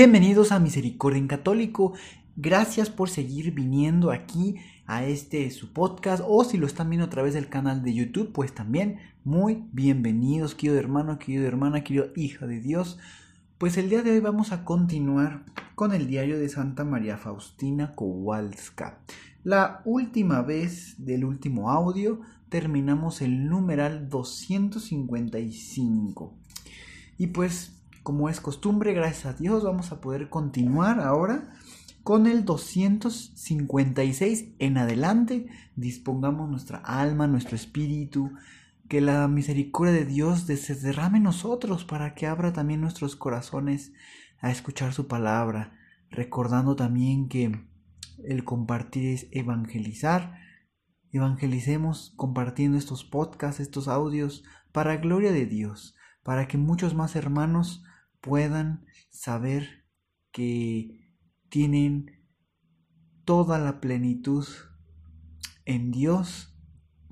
Bienvenidos a Misericordia en Católico. Gracias por seguir viniendo aquí a este su podcast o si lo están viendo a través del canal de YouTube, pues también muy bienvenidos, querido hermano, querido hermana, querido hija de Dios. Pues el día de hoy vamos a continuar con el diario de Santa María Faustina Kowalska. La última vez del último audio terminamos el numeral 255. Y pues como es costumbre, gracias a Dios, vamos a poder continuar ahora con el 256 en adelante. Dispongamos nuestra alma, nuestro espíritu, que la misericordia de Dios se derrame en nosotros para que abra también nuestros corazones a escuchar su palabra, recordando también que el compartir es evangelizar. Evangelicemos compartiendo estos podcasts, estos audios, para gloria de Dios, para que muchos más hermanos puedan saber que tienen toda la plenitud en Dios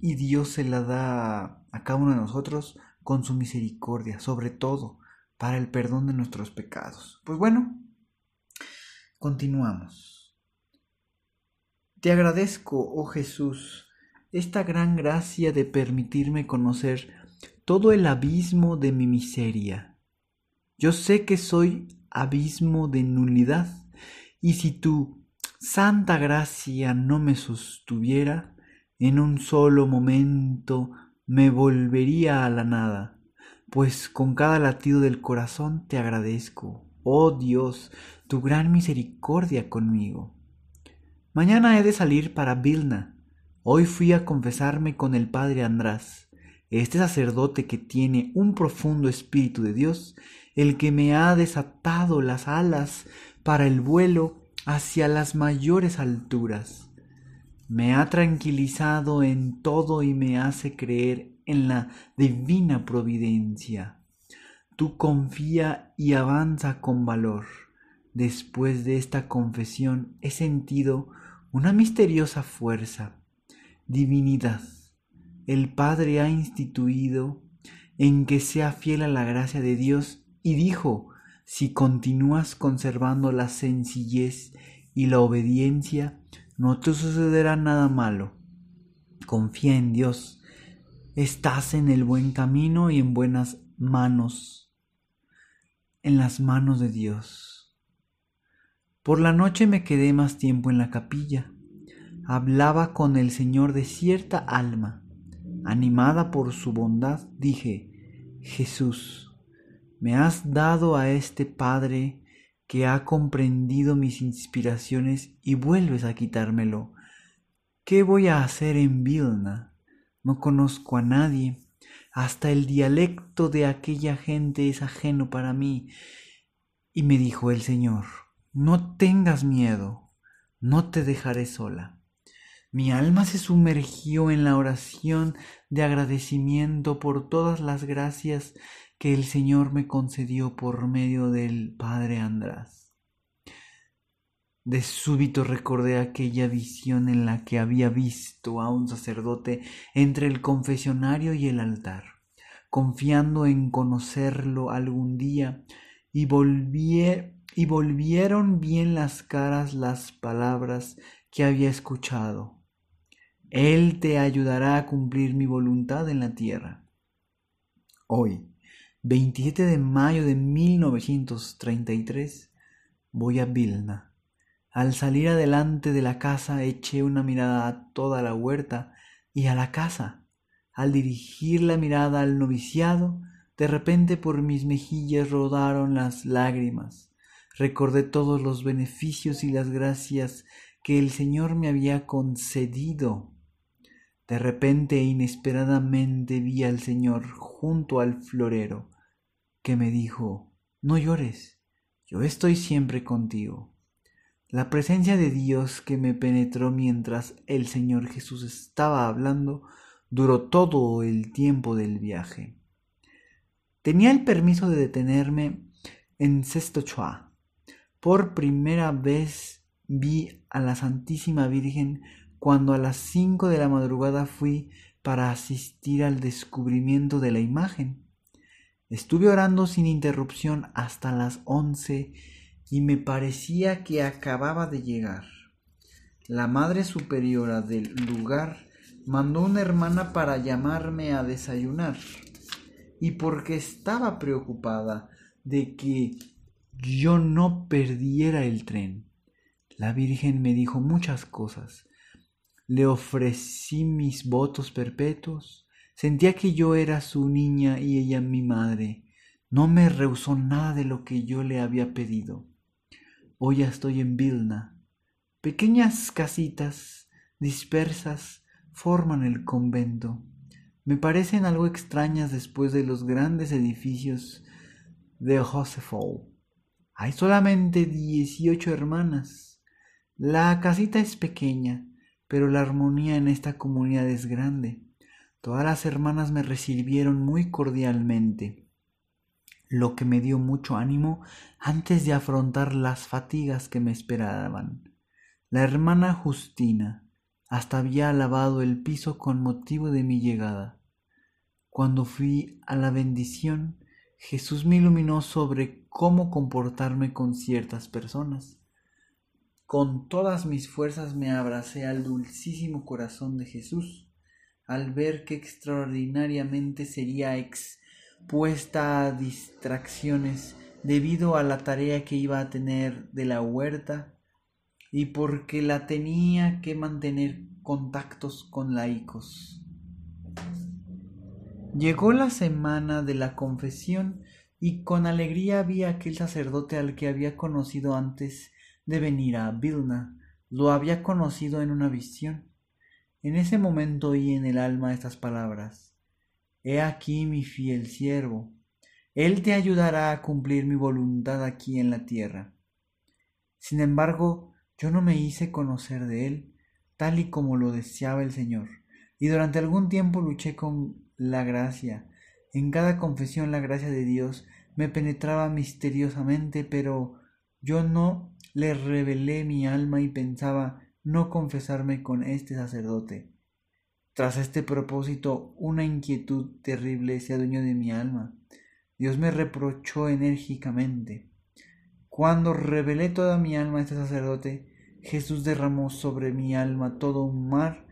y Dios se la da a cada uno de nosotros con su misericordia, sobre todo para el perdón de nuestros pecados. Pues bueno, continuamos. Te agradezco, oh Jesús, esta gran gracia de permitirme conocer todo el abismo de mi miseria yo sé que soy abismo de nulidad, y si tu santa gracia no me sostuviera, en un solo momento me volvería a la nada, pues con cada latido del corazón te agradezco, oh Dios, tu gran misericordia conmigo. Mañana he de salir para Vilna. Hoy fui a confesarme con el padre András, este sacerdote que tiene un profundo espíritu de Dios el que me ha desatado las alas para el vuelo hacia las mayores alturas. Me ha tranquilizado en todo y me hace creer en la divina providencia. Tú confía y avanza con valor. Después de esta confesión he sentido una misteriosa fuerza, divinidad. El Padre ha instituido en que sea fiel a la gracia de Dios y dijo, si continúas conservando la sencillez y la obediencia, no te sucederá nada malo. Confía en Dios, estás en el buen camino y en buenas manos, en las manos de Dios. Por la noche me quedé más tiempo en la capilla. Hablaba con el Señor de cierta alma. Animada por su bondad, dije, Jesús, me has dado a este Padre que ha comprendido mis inspiraciones y vuelves a quitármelo. ¿Qué voy a hacer en Vilna? No conozco a nadie. Hasta el dialecto de aquella gente es ajeno para mí. Y me dijo el Señor, no tengas miedo, no te dejaré sola. Mi alma se sumergió en la oración de agradecimiento por todas las gracias que el Señor me concedió por medio del Padre András. De súbito recordé aquella visión en la que había visto a un sacerdote entre el confesionario y el altar, confiando en conocerlo algún día, y, y volvieron bien las caras las palabras que había escuchado. Él te ayudará a cumplir mi voluntad en la tierra. Hoy, 27 de mayo de 1933 voy a Vilna. Al salir adelante de la casa eché una mirada a toda la huerta y a la casa. Al dirigir la mirada al noviciado, de repente por mis mejillas rodaron las lágrimas. Recordé todos los beneficios y las gracias que el Señor me había concedido. De repente e inesperadamente vi al Señor junto al florero que me dijo, no llores, yo estoy siempre contigo. La presencia de Dios que me penetró mientras el Señor Jesús estaba hablando duró todo el tiempo del viaje. Tenía el permiso de detenerme en Sestochoa. Por primera vez vi a la Santísima Virgen cuando a las cinco de la madrugada fui para asistir al descubrimiento de la imagen. Estuve orando sin interrupción hasta las once y me parecía que acababa de llegar. La Madre Superiora del lugar mandó una hermana para llamarme a desayunar y porque estaba preocupada de que yo no perdiera el tren. La Virgen me dijo muchas cosas. Le ofrecí mis votos perpetuos. Sentía que yo era su niña y ella mi madre. No me rehusó nada de lo que yo le había pedido. Hoy ya estoy en Vilna. Pequeñas casitas dispersas forman el convento. Me parecen algo extrañas después de los grandes edificios de Josefou. Hay solamente dieciocho hermanas. La casita es pequeña, pero la armonía en esta comunidad es grande. Todas las hermanas me recibieron muy cordialmente, lo que me dio mucho ánimo antes de afrontar las fatigas que me esperaban. La hermana Justina, hasta había lavado el piso con motivo de mi llegada. Cuando fui a la bendición, Jesús me iluminó sobre cómo comportarme con ciertas personas. Con todas mis fuerzas me abracé al dulcísimo corazón de Jesús, al ver que extraordinariamente sería expuesta a distracciones debido a la tarea que iba a tener de la huerta y porque la tenía que mantener contactos con laicos. Llegó la semana de la confesión y con alegría vi a aquel sacerdote al que había conocido antes de venir a Vilna. Lo había conocido en una visión. En ese momento oí en el alma estas palabras. He aquí mi fiel siervo. Él te ayudará a cumplir mi voluntad aquí en la tierra. Sin embargo, yo no me hice conocer de él, tal y como lo deseaba el Señor, y durante algún tiempo luché con la gracia. En cada confesión la gracia de Dios me penetraba misteriosamente, pero yo no le revelé mi alma y pensaba no confesarme con este sacerdote. Tras este propósito, una inquietud terrible se adueñó de mi alma. Dios me reprochó enérgicamente. Cuando revelé toda mi alma a este sacerdote, Jesús derramó sobre mi alma todo un mar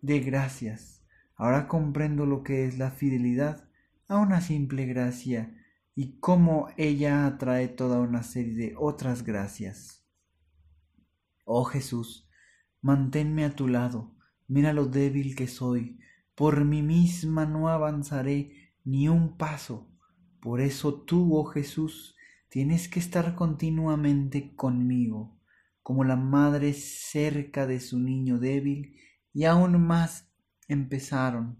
de gracias. Ahora comprendo lo que es la fidelidad a una simple gracia y cómo ella atrae toda una serie de otras gracias. Oh Jesús, manténme a tu lado, mira lo débil que soy, por mí misma no avanzaré ni un paso. Por eso tú, oh Jesús, Tienes que estar continuamente conmigo, como la madre cerca de su niño débil, y aún más empezaron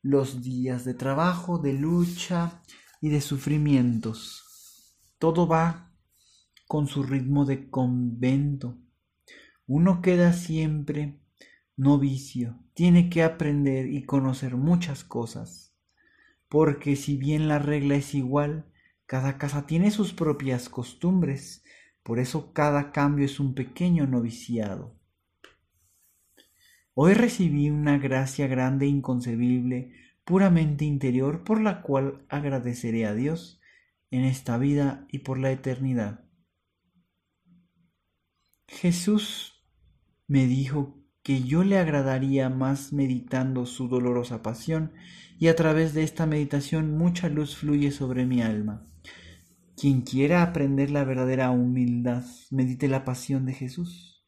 los días de trabajo, de lucha y de sufrimientos. Todo va con su ritmo de convento. Uno queda siempre novicio, tiene que aprender y conocer muchas cosas, porque si bien la regla es igual, cada casa tiene sus propias costumbres, por eso cada cambio es un pequeño noviciado. Hoy recibí una gracia grande e inconcebible, puramente interior, por la cual agradeceré a Dios en esta vida y por la eternidad. Jesús me dijo que yo le agradaría más meditando su dolorosa pasión y a través de esta meditación mucha luz fluye sobre mi alma. Quien quiera aprender la verdadera humildad, medite la pasión de Jesús.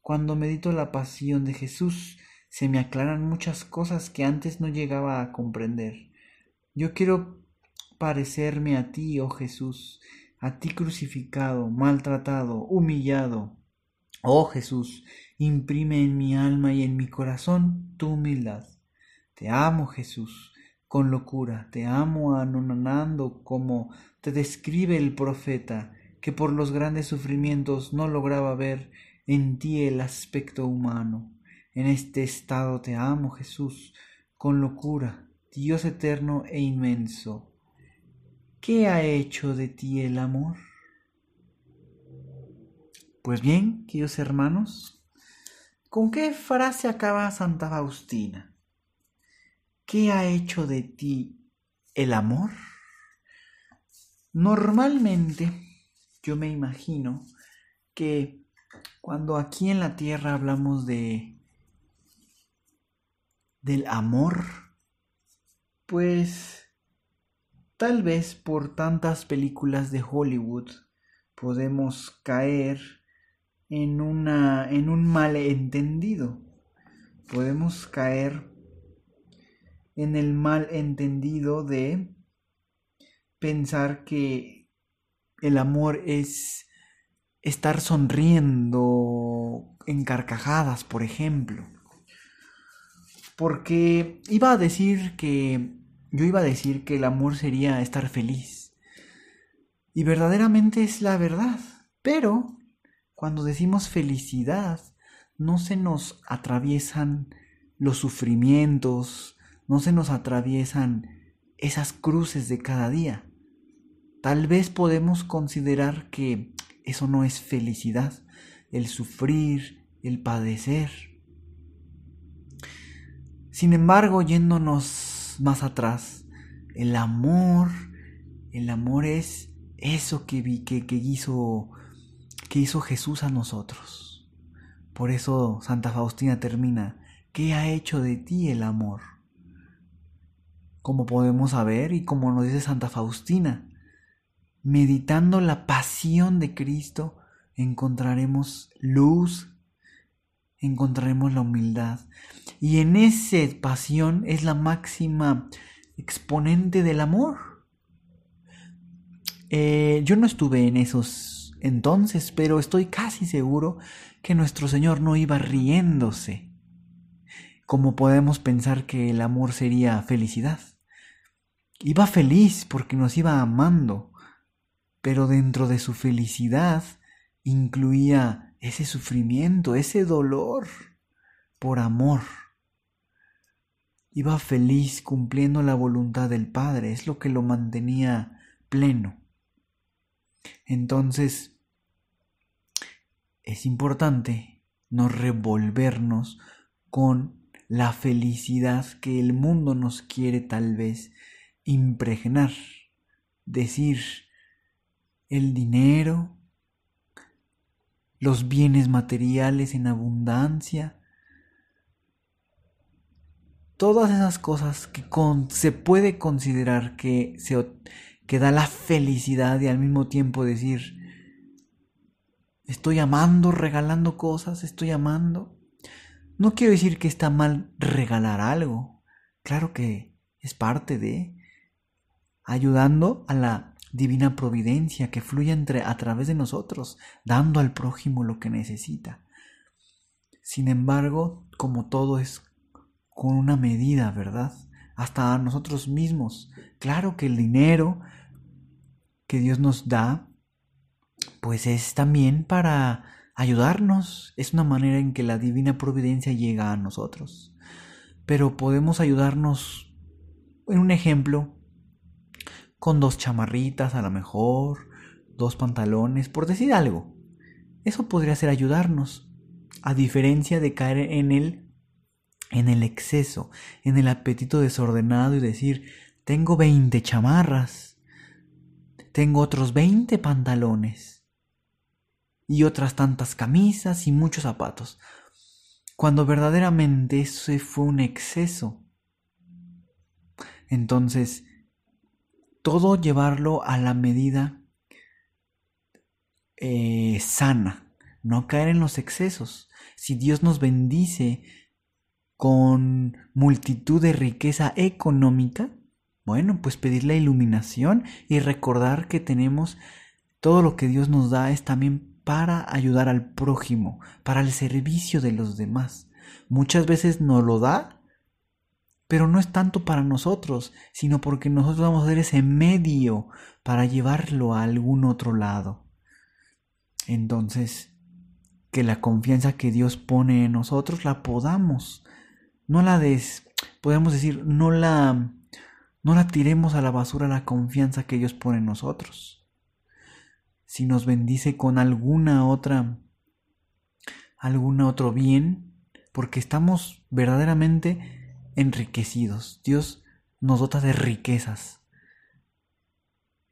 Cuando medito la pasión de Jesús, se me aclaran muchas cosas que antes no llegaba a comprender. Yo quiero parecerme a ti, oh Jesús, a ti crucificado, maltratado, humillado. Oh Jesús, imprime en mi alma y en mi corazón tu humildad. Te amo, Jesús con locura. Te amo anonando como te describe el profeta. que por los grandes sufrimientos no lograba ver en ti el aspecto humano. En este estado te amo, Jesús, con locura, Dios eterno e inmenso. ¿Qué ha hecho de ti el amor? Pues bien, queridos hermanos, ¿con qué frase acaba Santa Faustina? ¿Qué ha hecho de ti el amor? Normalmente yo me imagino que cuando aquí en la tierra hablamos de del amor, pues tal vez por tantas películas de Hollywood podemos caer en una en un malentendido. Podemos caer en el malentendido de pensar que el amor es estar sonriendo en carcajadas, por ejemplo. Porque iba a decir que yo iba a decir que el amor sería estar feliz. Y verdaderamente es la verdad. Pero cuando decimos felicidad, no se nos atraviesan los sufrimientos, no se nos atraviesan esas cruces de cada día. Tal vez podemos considerar que eso no es felicidad, el sufrir, el padecer. Sin embargo, yéndonos más atrás, el amor, el amor es eso que, vi, que, hizo, que hizo Jesús a nosotros. Por eso Santa Faustina termina, ¿qué ha hecho de ti el amor? Como podemos saber y como nos dice Santa Faustina, meditando la pasión de Cristo, encontraremos luz, encontraremos la humildad. Y en esa pasión es la máxima exponente del amor. Eh, yo no estuve en esos entonces, pero estoy casi seguro que nuestro Señor no iba riéndose, como podemos pensar que el amor sería felicidad. Iba feliz porque nos iba amando pero dentro de su felicidad incluía ese sufrimiento, ese dolor por amor. Iba feliz cumpliendo la voluntad del Padre, es lo que lo mantenía pleno. Entonces, es importante no revolvernos con la felicidad que el mundo nos quiere tal vez impregnar. Decir, el dinero, los bienes materiales en abundancia, todas esas cosas que se puede considerar que, se, que da la felicidad y al mismo tiempo decir, estoy amando, regalando cosas, estoy amando. No quiero decir que está mal regalar algo, claro que es parte de ayudando a la divina providencia que fluye entre, a través de nosotros, dando al prójimo lo que necesita. Sin embargo, como todo es con una medida, ¿verdad? Hasta a nosotros mismos. Claro que el dinero que Dios nos da, pues es también para ayudarnos. Es una manera en que la divina providencia llega a nosotros. Pero podemos ayudarnos, en un ejemplo, con dos chamarritas a lo mejor, dos pantalones, por decir algo. Eso podría ser ayudarnos, a diferencia de caer en el en el exceso, en el apetito desordenado y decir, tengo 20 chamarras, tengo otros 20 pantalones y otras tantas camisas y muchos zapatos, cuando verdaderamente eso fue un exceso. Entonces, todo llevarlo a la medida eh, sana, no caer en los excesos. Si Dios nos bendice con multitud de riqueza económica, bueno, pues pedir la iluminación y recordar que tenemos todo lo que Dios nos da es también para ayudar al prójimo, para el servicio de los demás. Muchas veces nos lo da pero no es tanto para nosotros, sino porque nosotros vamos a ser ese medio para llevarlo a algún otro lado. entonces que la confianza que Dios pone en nosotros la podamos. No la des, podemos decir, no la no la tiremos a la basura la confianza que Dios pone en nosotros. Si nos bendice con alguna otra algún otro bien, porque estamos verdaderamente enriquecidos. Dios nos dota de riquezas.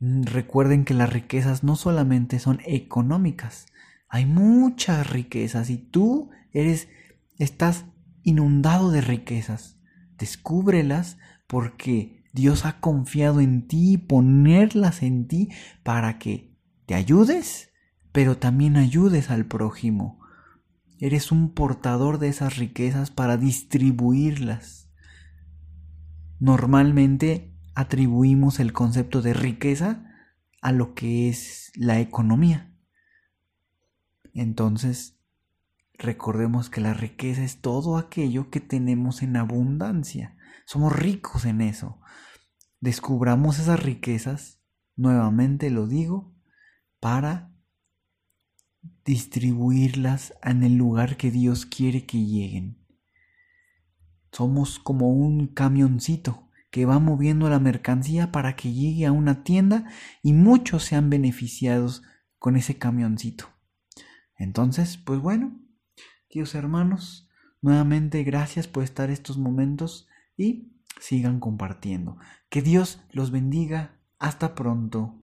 Recuerden que las riquezas no solamente son económicas, hay muchas riquezas y tú eres, estás inundado de riquezas. Descúbrelas porque Dios ha confiado en ti y ponerlas en ti para que te ayudes, pero también ayudes al prójimo. Eres un portador de esas riquezas para distribuirlas. Normalmente atribuimos el concepto de riqueza a lo que es la economía. Entonces, recordemos que la riqueza es todo aquello que tenemos en abundancia. Somos ricos en eso. Descubramos esas riquezas, nuevamente lo digo, para distribuirlas en el lugar que Dios quiere que lleguen. Somos como un camioncito que va moviendo la mercancía para que llegue a una tienda y muchos sean beneficiados con ese camioncito. Entonces, pues bueno, tíos hermanos, nuevamente gracias por estar estos momentos y sigan compartiendo. Que Dios los bendiga. Hasta pronto.